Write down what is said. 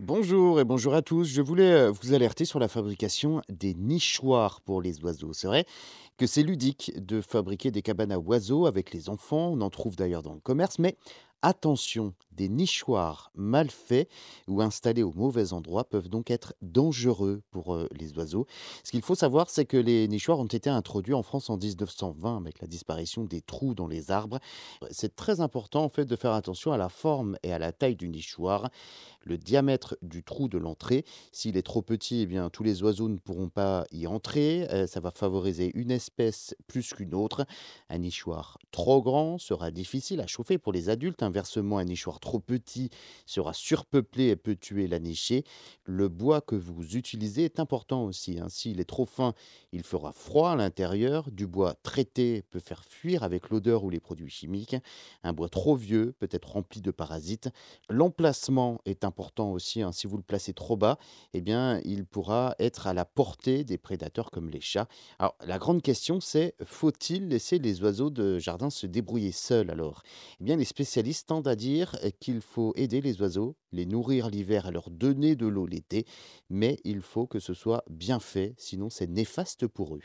Bonjour et bonjour à tous. Je voulais euh, vous alerter sur la fabrication des nichoirs pour les oiseaux. C'est vrai que c'est ludique de fabriquer des cabanes à oiseaux avec les enfants. On en trouve d'ailleurs dans le commerce, mais attention, des nichoirs mal faits ou installés au mauvais endroit peuvent donc être dangereux pour euh, les oiseaux. Ce qu'il faut savoir, c'est que les nichoirs ont été introduits en France en 1920 avec la disparition des trous dans les arbres. C'est très important en fait de faire attention à la forme et à la taille du nichoir le diamètre du trou de l'entrée. S'il est trop petit, eh bien, tous les oiseaux ne pourront pas y entrer. Euh, ça va favoriser une espèce plus qu'une autre. Un nichoir trop grand sera difficile à chauffer pour les adultes. Inversement, un nichoir trop petit sera surpeuplé et peut tuer la nichée. Le bois que vous utilisez est important aussi. hein. S'il est trop fin, il fera froid à l'intérieur. Du bois traité peut faire fuir avec l'odeur ou les produits chimiques. Un bois trop vieux peut être rempli de parasites. L'emplacement est important aussi, hein. Si vous le placez trop bas, eh bien, il pourra être à la portée des prédateurs comme les chats. La grande question, c'est faut-il laisser les oiseaux de jardin se débrouiller seuls alors? Eh bien, les spécialistes tendent à dire qu'il faut aider les oiseaux, les nourrir l'hiver et leur donner de l'eau l'été, mais il faut que ce soit bien fait, sinon c'est néfaste pour eux.